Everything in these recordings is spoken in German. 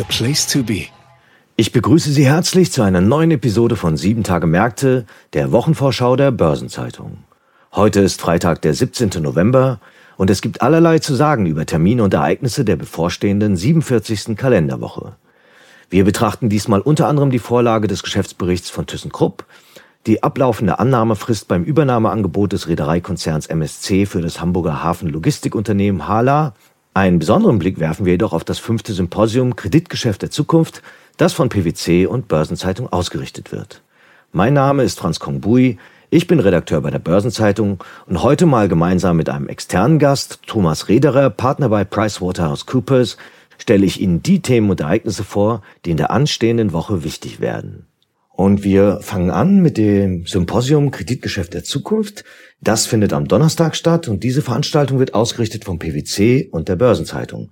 The place to be. Ich begrüße Sie herzlich zu einer neuen Episode von 7 Tage Märkte, der Wochenvorschau der Börsenzeitung. Heute ist Freitag, der 17. November und es gibt allerlei zu sagen über Termine und Ereignisse der bevorstehenden 47. Kalenderwoche. Wir betrachten diesmal unter anderem die Vorlage des Geschäftsberichts von ThyssenKrupp, die ablaufende Annahmefrist beim Übernahmeangebot des Reedereikonzerns MSC für das Hamburger Hafenlogistikunternehmen HALA einen besonderen Blick werfen wir jedoch auf das fünfte Symposium Kreditgeschäft der Zukunft, das von PwC und Börsenzeitung ausgerichtet wird. Mein Name ist Franz Kongbui, ich bin Redakteur bei der Börsenzeitung und heute mal gemeinsam mit einem externen Gast, Thomas Rederer, Partner bei PricewaterhouseCoopers, stelle ich Ihnen die Themen und Ereignisse vor, die in der anstehenden Woche wichtig werden. Und wir fangen an mit dem Symposium Kreditgeschäft der Zukunft. Das findet am Donnerstag statt und diese Veranstaltung wird ausgerichtet vom PwC und der Börsenzeitung.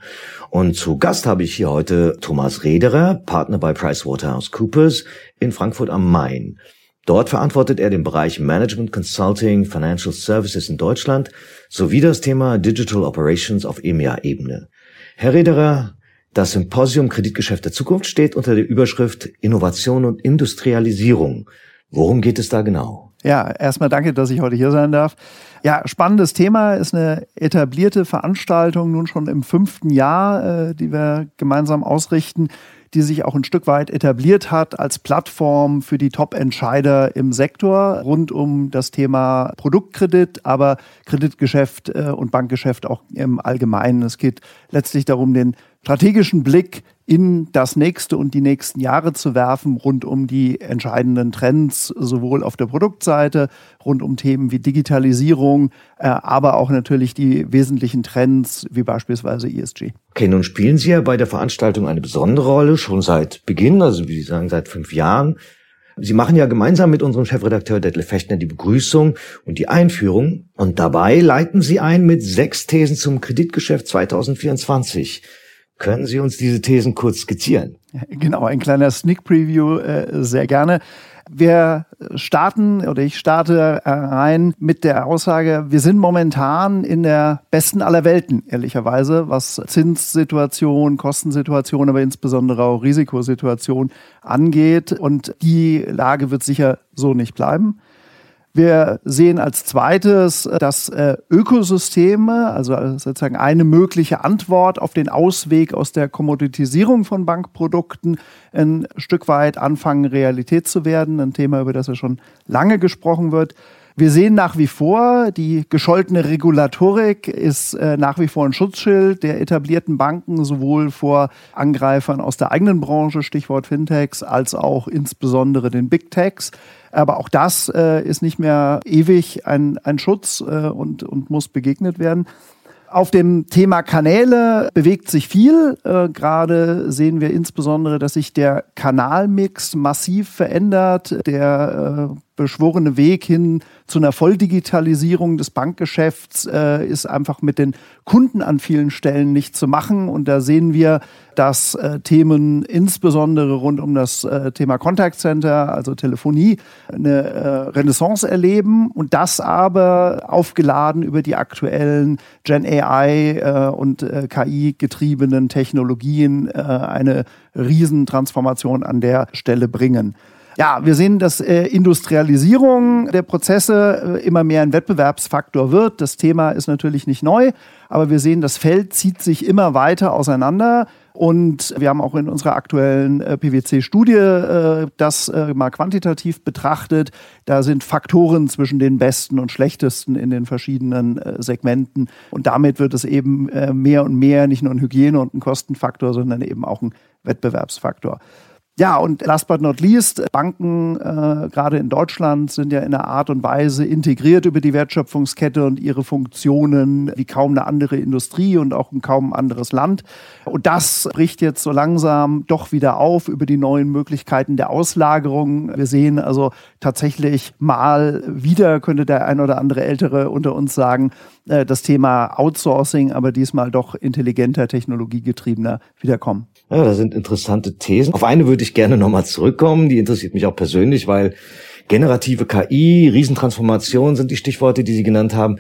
Und zu Gast habe ich hier heute Thomas Rederer, Partner bei PricewaterhouseCoopers in Frankfurt am Main. Dort verantwortet er den Bereich Management Consulting Financial Services in Deutschland sowie das Thema Digital Operations auf EMEA-Ebene. Herr Rederer, das Symposium Kreditgeschäft der Zukunft steht unter der Überschrift Innovation und Industrialisierung. Worum geht es da genau? Ja, erstmal danke, dass ich heute hier sein darf. Ja, spannendes Thema, ist eine etablierte Veranstaltung, nun schon im fünften Jahr, äh, die wir gemeinsam ausrichten, die sich auch ein Stück weit etabliert hat als Plattform für die Top-Entscheider im Sektor rund um das Thema Produktkredit, aber Kreditgeschäft äh, und Bankgeschäft auch im Allgemeinen. Es geht letztlich darum, den strategischen Blick in das nächste und die nächsten Jahre zu werfen, rund um die entscheidenden Trends, sowohl auf der Produktseite, rund um Themen wie Digitalisierung, äh, aber auch natürlich die wesentlichen Trends, wie beispielsweise ESG. Okay, nun spielen Sie ja bei der Veranstaltung eine besondere Rolle, schon seit Beginn, also wie Sie sagen, seit fünf Jahren. Sie machen ja gemeinsam mit unserem Chefredakteur Detlef Fechtner die Begrüßung und die Einführung. Und dabei leiten Sie ein mit sechs Thesen zum Kreditgeschäft 2024. Können Sie uns diese Thesen kurz skizzieren? Genau, ein kleiner Sneak Preview, äh, sehr gerne. Wir starten oder ich starte rein mit der Aussage, wir sind momentan in der besten aller Welten, ehrlicherweise, was Zinssituation, Kostensituation, aber insbesondere auch Risikosituation angeht. Und die Lage wird sicher so nicht bleiben. Wir sehen als zweites, dass äh, Ökosysteme, also sozusagen eine mögliche Antwort auf den Ausweg aus der Kommoditisierung von Bankprodukten, ein Stück weit anfangen, Realität zu werden. Ein Thema, über das ja schon lange gesprochen wird. Wir sehen nach wie vor, die gescholtene Regulatorik ist äh, nach wie vor ein Schutzschild der etablierten Banken, sowohl vor Angreifern aus der eigenen Branche, Stichwort Fintechs, als auch insbesondere den Big Techs. Aber auch das äh, ist nicht mehr ewig ein, ein Schutz äh, und, und muss begegnet werden. Auf dem Thema Kanäle bewegt sich viel. Äh, Gerade sehen wir insbesondere, dass sich der Kanalmix massiv verändert. Der äh, beschworene Weg hin zu einer Volldigitalisierung des Bankgeschäfts äh, ist einfach mit den Kunden an vielen Stellen nicht zu machen. Und da sehen wir, dass äh, Themen insbesondere rund um das äh, Thema Contact Center, also Telefonie, eine äh, Renaissance erleben und das aber aufgeladen über die aktuellen Gen AI äh, und äh, KI getriebenen Technologien eine Riesentransformation an der Stelle bringen. Ja, wir sehen, dass äh, Industrialisierung der Prozesse äh, immer mehr ein Wettbewerbsfaktor wird. Das Thema ist natürlich nicht neu, aber wir sehen, das Feld zieht sich immer weiter auseinander. Und wir haben auch in unserer aktuellen äh, PwC-Studie äh, das äh, mal quantitativ betrachtet. Da sind Faktoren zwischen den besten und schlechtesten in den verschiedenen äh, Segmenten. Und damit wird es eben mehr und mehr nicht nur ein Hygiene- und ein Kostenfaktor, sondern eben auch ein Wettbewerbsfaktor. Ja, und last but not least, Banken, äh, gerade in Deutschland, sind ja in einer Art und Weise integriert über die Wertschöpfungskette und ihre Funktionen wie kaum eine andere Industrie und auch in kaum ein anderes Land. Und das bricht jetzt so langsam doch wieder auf über die neuen Möglichkeiten der Auslagerung. Wir sehen also tatsächlich mal wieder, könnte der ein oder andere Ältere unter uns sagen, äh, das Thema Outsourcing, aber diesmal doch intelligenter, technologiegetriebener wiederkommen. Ja, das sind interessante Thesen. Auf eine würde ich gerne nochmal zurückkommen. Die interessiert mich auch persönlich, weil generative KI, Riesentransformation sind die Stichworte, die Sie genannt haben.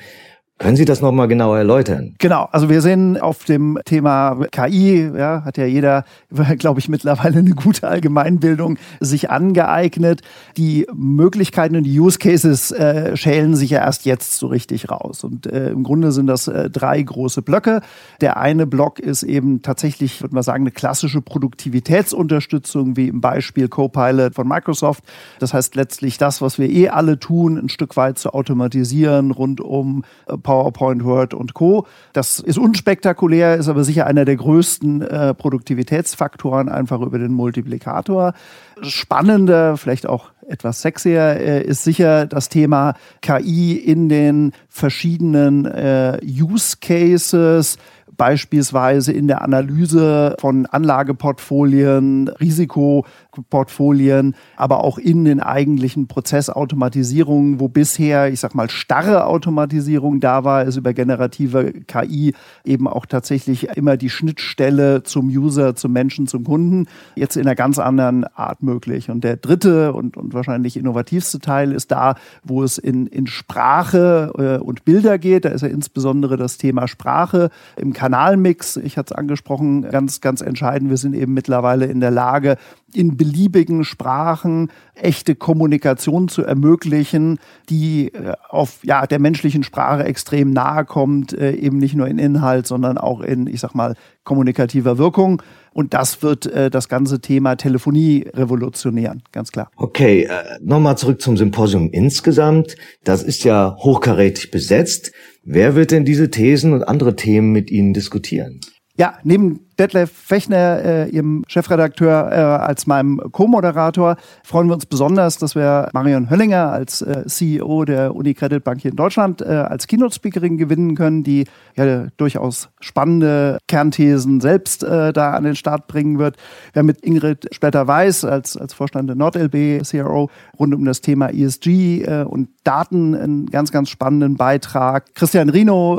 Können Sie das nochmal genauer erläutern? Genau, also wir sehen auf dem Thema KI, ja, hat ja jeder, glaube ich, mittlerweile eine gute Allgemeinbildung sich angeeignet. Die Möglichkeiten und die Use Cases äh, schälen sich ja erst jetzt so richtig raus. Und äh, im Grunde sind das äh, drei große Blöcke. Der eine Block ist eben tatsächlich, würde man sagen, eine klassische Produktivitätsunterstützung, wie im Beispiel Copilot von Microsoft. Das heißt letztlich das, was wir eh alle tun, ein Stück weit zu automatisieren rund um äh, PowerPoint, Word und Co. Das ist unspektakulär, ist aber sicher einer der größten äh, Produktivitätsfaktoren einfach über den Multiplikator. Spannender, vielleicht auch etwas sexier, äh, ist sicher das Thema KI in den verschiedenen äh, Use Cases beispielsweise in der Analyse von Anlageportfolien, Risikoportfolien, aber auch in den eigentlichen Prozessautomatisierungen, wo bisher, ich sag mal, starre Automatisierung da war, ist über generative KI eben auch tatsächlich immer die Schnittstelle zum User, zum Menschen, zum Kunden, jetzt in einer ganz anderen Art möglich. Und der dritte und, und wahrscheinlich innovativste Teil ist da, wo es in, in Sprache äh, und Bilder geht. Da ist ja insbesondere das Thema Sprache im Kanal Kanalmix, ich hatte es angesprochen, ganz, ganz entscheidend. Wir sind eben mittlerweile in der Lage, in beliebigen Sprachen echte Kommunikation zu ermöglichen, die äh, auf ja, der menschlichen Sprache extrem nahe kommt, äh, eben nicht nur in Inhalt, sondern auch in, ich sag mal, kommunikativer Wirkung. Und das wird äh, das ganze Thema Telefonie revolutionieren, ganz klar. Okay, äh, nochmal zurück zum Symposium insgesamt. Das ist ja hochkarätig besetzt. Wer wird denn diese Thesen und andere Themen mit Ihnen diskutieren? Ja, neben Detlef Fechner, äh, Ihrem Chefredakteur, äh, als meinem Co-Moderator, freuen wir uns besonders, dass wir Marion Höllinger als äh, CEO der Unicredit Bank hier in Deutschland äh, als Keynote-Speakerin gewinnen können, die ja durchaus spannende Kernthesen selbst äh, da an den Start bringen wird. Wir haben mit Ingrid Später-Weiß als, als Vorstand der NordLB CRO rund um das Thema ESG äh, und Daten einen ganz, ganz spannenden Beitrag. Christian Rino,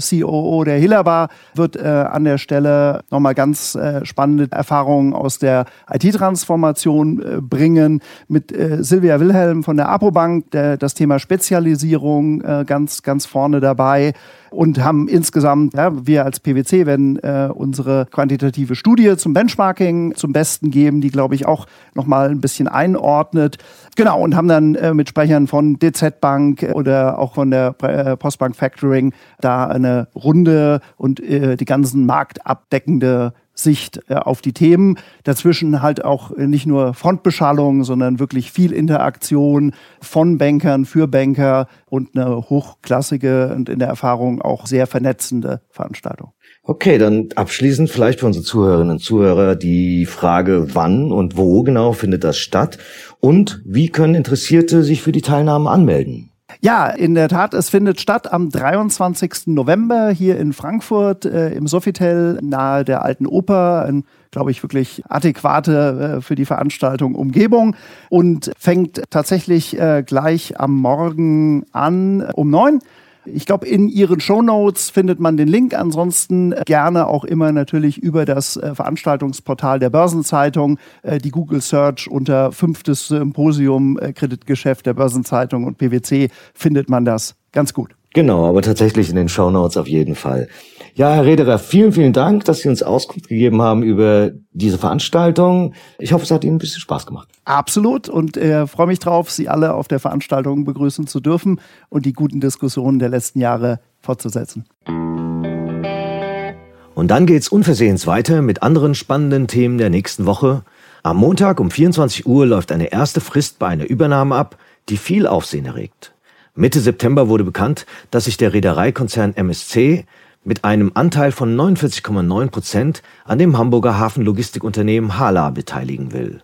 COO der Hillerbar, wird an der Stelle noch nochmal ganz äh, spannende Erfahrungen aus der IT-Transformation äh, bringen. Mit äh, Silvia Wilhelm von der Apobank, der, das Thema Spezialisierung äh, ganz, ganz vorne dabei und haben insgesamt, ja, wir als PwC werden äh, unsere quantitative Studie zum Benchmarking zum Besten geben, die, glaube ich, auch nochmal ein bisschen einordnet. Genau, und haben dann äh, mit Sprechern von DZ Bank oder auch von der äh, Postbank Factoring da eine runde und äh, die ganzen marktabdeckende Sicht äh, auf die Themen. Dazwischen halt auch nicht nur Frontbeschallung, sondern wirklich viel Interaktion von Bankern für Banker und eine hochklassige und in der Erfahrung auch sehr vernetzende Veranstaltung. Okay, dann abschließend vielleicht für unsere Zuhörerinnen und Zuhörer die Frage, wann und wo genau findet das statt und wie können Interessierte sich für die Teilnahme anmelden? Ja, in der Tat, es findet statt am 23. November hier in Frankfurt äh, im Sofitel nahe der Alten Oper. Ein glaube ich, wirklich adäquate äh, für die Veranstaltung Umgebung und fängt tatsächlich äh, gleich am Morgen an um neun. Ich glaube, in Ihren Show Notes findet man den Link. Ansonsten gerne auch immer natürlich über das äh, Veranstaltungsportal der Börsenzeitung, äh, die Google Search unter fünftes Symposium äh, Kreditgeschäft der Börsenzeitung und PwC findet man das ganz gut. Genau, aber tatsächlich in den Show Notes auf jeden Fall. Ja, Herr Rederer, vielen, vielen Dank, dass Sie uns Auskunft gegeben haben über diese Veranstaltung. Ich hoffe, es hat Ihnen ein bisschen Spaß gemacht. Absolut und äh, freue mich drauf, Sie alle auf der Veranstaltung begrüßen zu dürfen und die guten Diskussionen der letzten Jahre fortzusetzen. Und dann geht's unversehens weiter mit anderen spannenden Themen der nächsten Woche. Am Montag um 24 Uhr läuft eine erste Frist bei einer Übernahme ab, die viel Aufsehen erregt. Mitte September wurde bekannt, dass sich der Reedereikonzern MSC mit einem Anteil von 49,9 Prozent an dem Hamburger Hafenlogistikunternehmen Hala beteiligen will.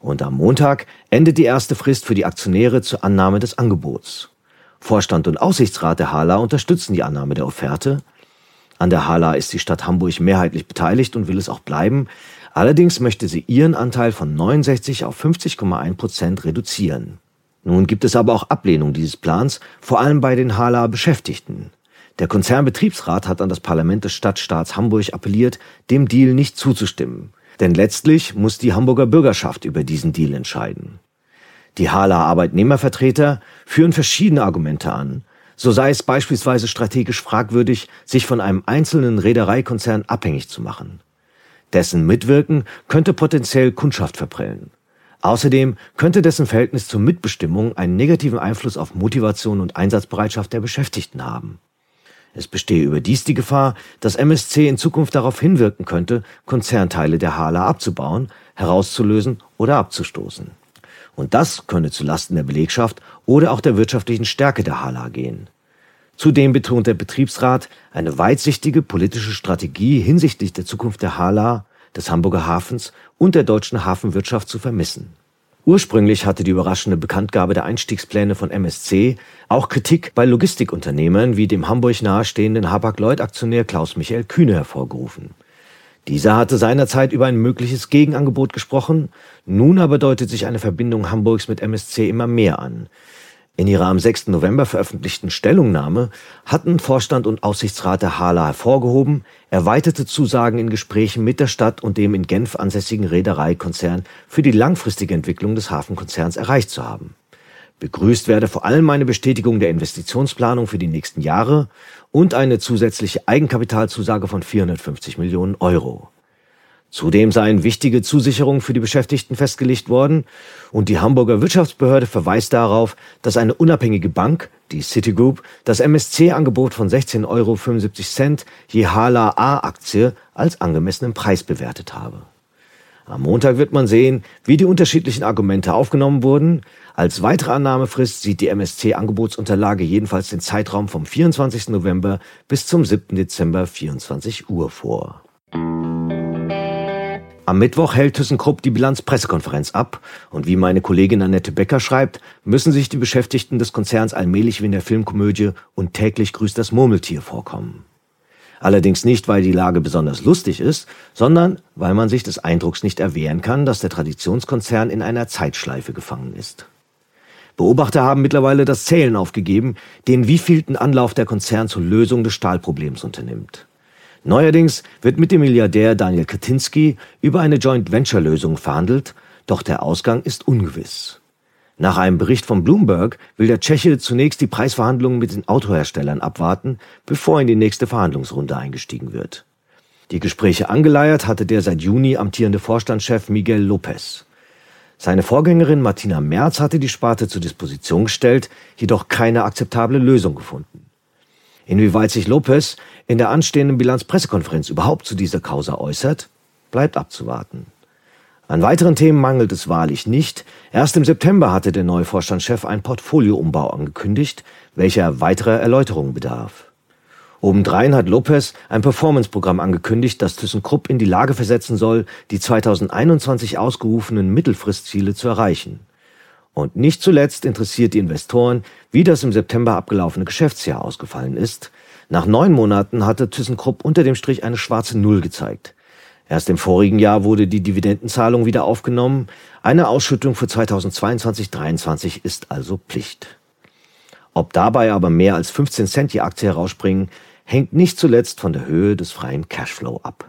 Und am Montag endet die erste Frist für die Aktionäre zur Annahme des Angebots. Vorstand und Aussichtsrat der Hala unterstützen die Annahme der Offerte. An der Hala ist die Stadt Hamburg mehrheitlich beteiligt und will es auch bleiben. Allerdings möchte sie ihren Anteil von 69 auf 50,1 Prozent reduzieren. Nun gibt es aber auch Ablehnung dieses Plans, vor allem bei den Hala Beschäftigten. Der Konzernbetriebsrat hat an das Parlament des Stadtstaats Hamburg appelliert, dem Deal nicht zuzustimmen. Denn letztlich muss die Hamburger Bürgerschaft über diesen Deal entscheiden. Die Hala Arbeitnehmervertreter führen verschiedene Argumente an. So sei es beispielsweise strategisch fragwürdig, sich von einem einzelnen Reedereikonzern abhängig zu machen. Dessen Mitwirken könnte potenziell Kundschaft verprellen. Außerdem könnte dessen Verhältnis zur Mitbestimmung einen negativen Einfluss auf Motivation und Einsatzbereitschaft der Beschäftigten haben. Es bestehe überdies die Gefahr, dass MSC in Zukunft darauf hinwirken könnte, Konzernteile der Hala abzubauen, herauszulösen oder abzustoßen. Und das könne zulasten der Belegschaft oder auch der wirtschaftlichen Stärke der Hala gehen. Zudem betont der Betriebsrat eine weitsichtige politische Strategie hinsichtlich der Zukunft der Hala, des Hamburger Hafens und der deutschen Hafenwirtschaft zu vermissen. Ursprünglich hatte die überraschende Bekanntgabe der Einstiegspläne von MSC auch Kritik bei Logistikunternehmen wie dem Hamburg nahestehenden Hapag-Lloyd-Aktionär Klaus Michael Kühne hervorgerufen. Dieser hatte seinerzeit über ein mögliches Gegenangebot gesprochen, nun aber deutet sich eine Verbindung Hamburgs mit MSC immer mehr an. In ihrer am 6. November veröffentlichten Stellungnahme hatten Vorstand und Aussichtsrat der Hala hervorgehoben, erweiterte Zusagen in Gesprächen mit der Stadt und dem in Genf ansässigen Reedereikonzern für die langfristige Entwicklung des Hafenkonzerns erreicht zu haben. Begrüßt werde vor allem eine Bestätigung der Investitionsplanung für die nächsten Jahre und eine zusätzliche Eigenkapitalzusage von 450 Millionen Euro. Zudem seien wichtige Zusicherungen für die Beschäftigten festgelegt worden und die Hamburger Wirtschaftsbehörde verweist darauf, dass eine unabhängige Bank, die Citigroup, das MSC-Angebot von 16,75 Euro je Hala A-Aktie als angemessenen Preis bewertet habe. Am Montag wird man sehen, wie die unterschiedlichen Argumente aufgenommen wurden. Als weitere Annahmefrist sieht die MSC-Angebotsunterlage jedenfalls den Zeitraum vom 24. November bis zum 7. Dezember 24 Uhr vor. Am Mittwoch hält ThyssenKrupp die Bilanzpressekonferenz ab und wie meine Kollegin Annette Becker schreibt, müssen sich die Beschäftigten des Konzerns allmählich wie in der Filmkomödie und täglich grüßt das Murmeltier vorkommen. Allerdings nicht, weil die Lage besonders lustig ist, sondern weil man sich des Eindrucks nicht erwehren kann, dass der Traditionskonzern in einer Zeitschleife gefangen ist. Beobachter haben mittlerweile das Zählen aufgegeben, den wievielten Anlauf der Konzern zur Lösung des Stahlproblems unternimmt. Neuerdings wird mit dem Milliardär Daniel Kaczynski über eine Joint-Venture-Lösung verhandelt, doch der Ausgang ist ungewiss. Nach einem Bericht von Bloomberg will der Tscheche zunächst die Preisverhandlungen mit den Autoherstellern abwarten, bevor in die nächste Verhandlungsrunde eingestiegen wird. Die Gespräche angeleiert hatte der seit Juni amtierende Vorstandschef Miguel Lopez. Seine Vorgängerin Martina Merz hatte die Sparte zur Disposition gestellt, jedoch keine akzeptable Lösung gefunden. Inwieweit sich Lopez in der anstehenden Bilanzpressekonferenz überhaupt zu dieser Causa äußert, bleibt abzuwarten. An weiteren Themen mangelt es wahrlich nicht. Erst im September hatte der neue Vorstandschef einen Portfolioumbau angekündigt, welcher weiterer Erläuterungen bedarf. Obendrein hat Lopez ein Performance-Programm angekündigt, das ThyssenKrupp in die Lage versetzen soll, die 2021 ausgerufenen Mittelfristziele zu erreichen. Und nicht zuletzt interessiert die Investoren, wie das im September abgelaufene Geschäftsjahr ausgefallen ist. Nach neun Monaten hatte ThyssenKrupp unter dem Strich eine schwarze Null gezeigt. Erst im vorigen Jahr wurde die Dividendenzahlung wieder aufgenommen. Eine Ausschüttung für 2022-23 ist also Pflicht. Ob dabei aber mehr als 15 Cent die Aktie herausspringen, hängt nicht zuletzt von der Höhe des freien Cashflow ab.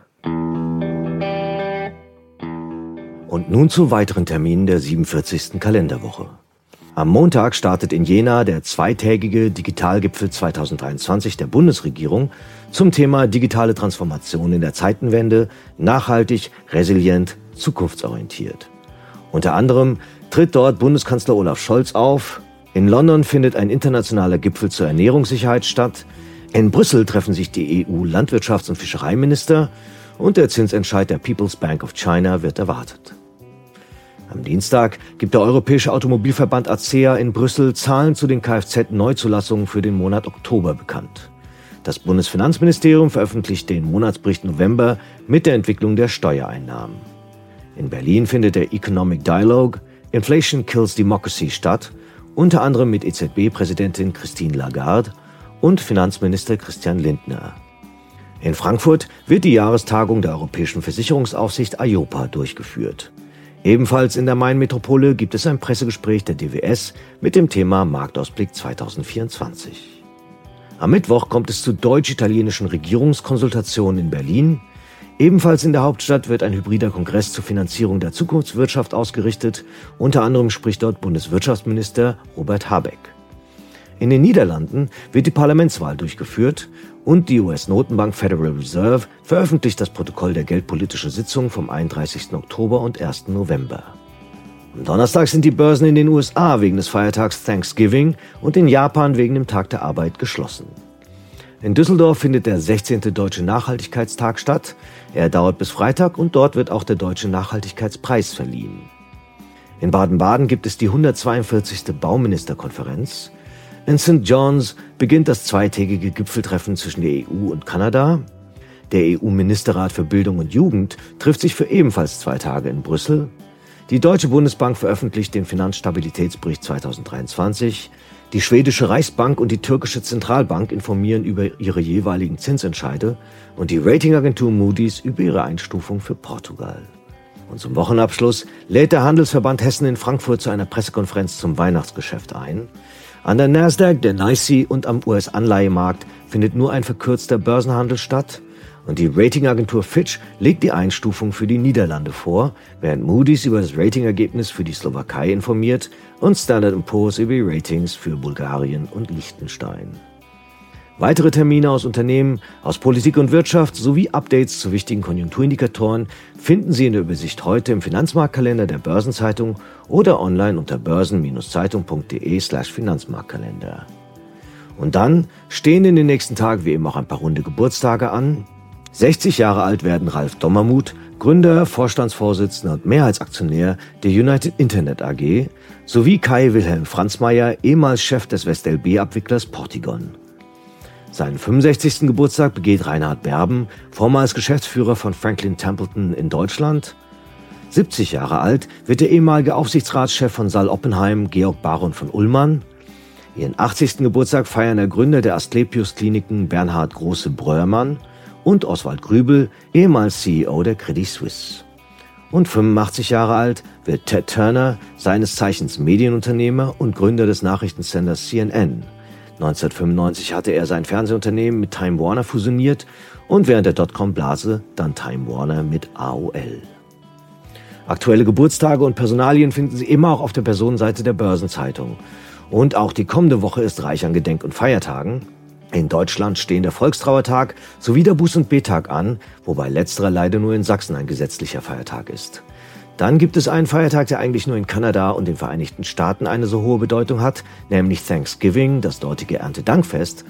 Und nun zu weiteren Terminen der 47. Kalenderwoche. Am Montag startet in Jena der zweitägige Digitalgipfel 2023 der Bundesregierung zum Thema digitale Transformation in der Zeitenwende, nachhaltig, resilient, zukunftsorientiert. Unter anderem tritt dort Bundeskanzler Olaf Scholz auf. In London findet ein internationaler Gipfel zur Ernährungssicherheit statt. In Brüssel treffen sich die EU-Landwirtschafts- und Fischereiminister und der Zinsentscheid der People's Bank of China wird erwartet. Am Dienstag gibt der Europäische Automobilverband ACEA in Brüssel Zahlen zu den Kfz-Neuzulassungen für den Monat Oktober bekannt. Das Bundesfinanzministerium veröffentlicht den Monatsbericht November mit der Entwicklung der Steuereinnahmen. In Berlin findet der Economic Dialogue Inflation Kills Democracy statt, unter anderem mit EZB-Präsidentin Christine Lagarde und Finanzminister Christian Lindner. In Frankfurt wird die Jahrestagung der Europäischen Versicherungsaufsicht IOPA durchgeführt. Ebenfalls in der Main-Metropole gibt es ein Pressegespräch der DWS mit dem Thema Marktausblick 2024. Am Mittwoch kommt es zu deutsch-italienischen Regierungskonsultationen in Berlin. Ebenfalls in der Hauptstadt wird ein hybrider Kongress zur Finanzierung der Zukunftswirtschaft ausgerichtet. Unter anderem spricht dort Bundeswirtschaftsminister Robert Habeck. In den Niederlanden wird die Parlamentswahl durchgeführt und die US-Notenbank Federal Reserve veröffentlicht das Protokoll der geldpolitischen Sitzung vom 31. Oktober und 1. November. Am Donnerstag sind die Börsen in den USA wegen des Feiertags Thanksgiving und in Japan wegen dem Tag der Arbeit geschlossen. In Düsseldorf findet der 16. Deutsche Nachhaltigkeitstag statt. Er dauert bis Freitag und dort wird auch der Deutsche Nachhaltigkeitspreis verliehen. In Baden-Baden gibt es die 142. Bauministerkonferenz. In St. John's beginnt das zweitägige Gipfeltreffen zwischen der EU und Kanada. Der EU-Ministerrat für Bildung und Jugend trifft sich für ebenfalls zwei Tage in Brüssel. Die Deutsche Bundesbank veröffentlicht den Finanzstabilitätsbericht 2023. Die schwedische Reichsbank und die türkische Zentralbank informieren über ihre jeweiligen Zinsentscheide und die Ratingagentur Moody's über ihre Einstufung für Portugal. Und zum Wochenabschluss lädt der Handelsverband Hessen in Frankfurt zu einer Pressekonferenz zum Weihnachtsgeschäft ein. An der Nasdaq, der NYSE und am US-Anleihemarkt findet nur ein verkürzter Börsenhandel statt und die Ratingagentur Fitch legt die Einstufung für die Niederlande vor, während Moody's über das Ratingergebnis für die Slowakei informiert und Standard Poor's über die Ratings für Bulgarien und Liechtenstein. Weitere Termine aus Unternehmen, aus Politik und Wirtschaft sowie Updates zu wichtigen Konjunkturindikatoren finden Sie in der Übersicht heute im Finanzmarktkalender der Börsenzeitung oder online unter börsen-zeitung.de/slash Finanzmarktkalender. Und dann stehen in den nächsten Tagen wie immer auch ein paar runde Geburtstage an. 60 Jahre alt werden Ralf Dommermuth, Gründer, Vorstandsvorsitzender und Mehrheitsaktionär der United Internet AG, sowie Kai Wilhelm Franzmeier, ehemals Chef des WestLB-Abwicklers Portigon. Seinen 65. Geburtstag begeht Reinhard Berben, vormals Geschäftsführer von Franklin Templeton in Deutschland. 70 Jahre alt wird der ehemalige Aufsichtsratschef von Saal Oppenheim, Georg Baron von Ullmann. Ihren 80. Geburtstag feiern der Gründer der Asklepios Kliniken Bernhard Große-Breuermann und Oswald Grübel, ehemals CEO der Credit Suisse. Und 85 Jahre alt wird Ted Turner, seines Zeichens Medienunternehmer und Gründer des Nachrichtensenders CNN. 1995 hatte er sein Fernsehunternehmen mit Time Warner fusioniert und während der Dotcom-Blase dann Time Warner mit AOL. Aktuelle Geburtstage und Personalien finden Sie immer auch auf der Personenseite der Börsenzeitung. Und auch die kommende Woche ist reich an Gedenk- und Feiertagen. In Deutschland stehen der Volkstrauertag sowie der Buß- und Betag an, wobei letzterer leider nur in Sachsen ein gesetzlicher Feiertag ist. Dann gibt es einen Feiertag, der eigentlich nur in Kanada und den Vereinigten Staaten eine so hohe Bedeutung hat, nämlich Thanksgiving, das dortige Erntedankfest.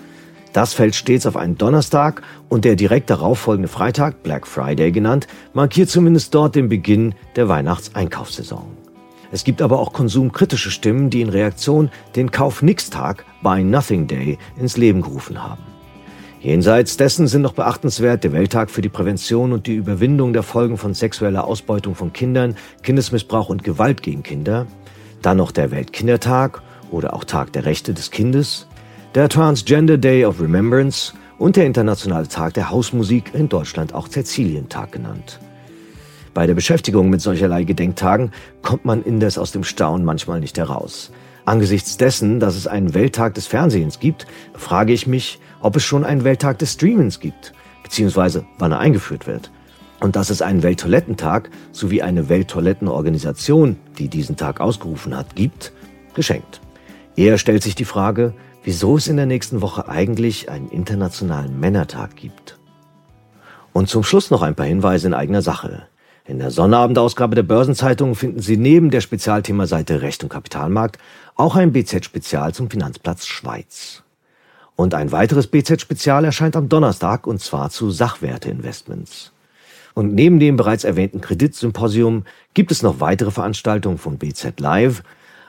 Das fällt stets auf einen Donnerstag und der direkt darauffolgende Freitag, Black Friday genannt, markiert zumindest dort den Beginn der Weihnachtseinkaufssaison. Es gibt aber auch konsumkritische Stimmen, die in Reaktion den Kauf-Nix-Tag, Buy Nothing Day, ins Leben gerufen haben. Jenseits dessen sind noch beachtenswert der Welttag für die Prävention und die Überwindung der Folgen von sexueller Ausbeutung von Kindern, Kindesmissbrauch und Gewalt gegen Kinder, dann noch der Weltkindertag oder auch Tag der Rechte des Kindes, der Transgender Day of Remembrance und der Internationale Tag der Hausmusik, in Deutschland auch Cäcilientag genannt. Bei der Beschäftigung mit solcherlei Gedenktagen kommt man indes aus dem Staunen manchmal nicht heraus. Angesichts dessen, dass es einen Welttag des Fernsehens gibt, frage ich mich, ob es schon einen Welttag des Streamens gibt, beziehungsweise wann er eingeführt wird. Und dass es einen Welttoilettentag sowie eine Welttoilettenorganisation, die diesen Tag ausgerufen hat, gibt, geschenkt. Eher stellt sich die Frage, wieso es in der nächsten Woche eigentlich einen internationalen Männertag gibt. Und zum Schluss noch ein paar Hinweise in eigener Sache. In der Sonnabendausgabe der Börsenzeitung finden Sie neben der Spezialthemaseite Recht und Kapitalmarkt auch ein BZ-Spezial zum Finanzplatz Schweiz. Und ein weiteres BZ-Spezial erscheint am Donnerstag und zwar zu Sachwerte-Investments. Und neben dem bereits erwähnten Kreditsymposium gibt es noch weitere Veranstaltungen von BZ Live.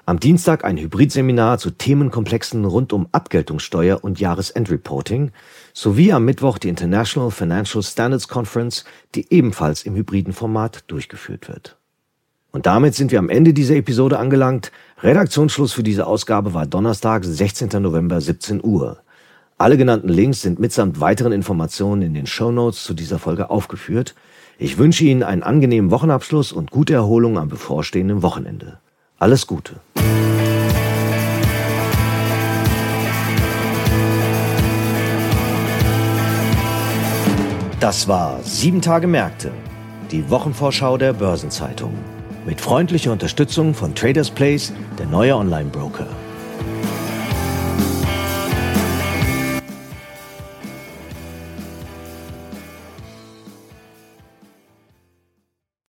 Am Dienstag ein Hybridseminar zu Themenkomplexen rund um Abgeltungssteuer und Jahresendreporting sowie am Mittwoch die International Financial Standards Conference, die ebenfalls im hybriden Format durchgeführt wird. Und damit sind wir am Ende dieser Episode angelangt. Redaktionsschluss für diese Ausgabe war Donnerstag, 16. November, 17 Uhr. Alle genannten Links sind mitsamt weiteren Informationen in den Show Notes zu dieser Folge aufgeführt. Ich wünsche Ihnen einen angenehmen Wochenabschluss und gute Erholung am bevorstehenden Wochenende. Alles Gute. Das war Sieben Tage Märkte, die Wochenvorschau der Börsenzeitung. Mit freundlicher Unterstützung von Traders Place, der neue Online-Broker.